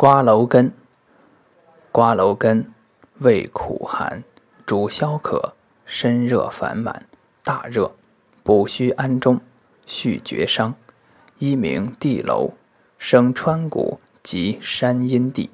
瓜蒌根，瓜蒌根味苦寒，主消渴，身热烦满，大热，补虚安中，续厥伤。一名地蒌，生川谷及山阴地。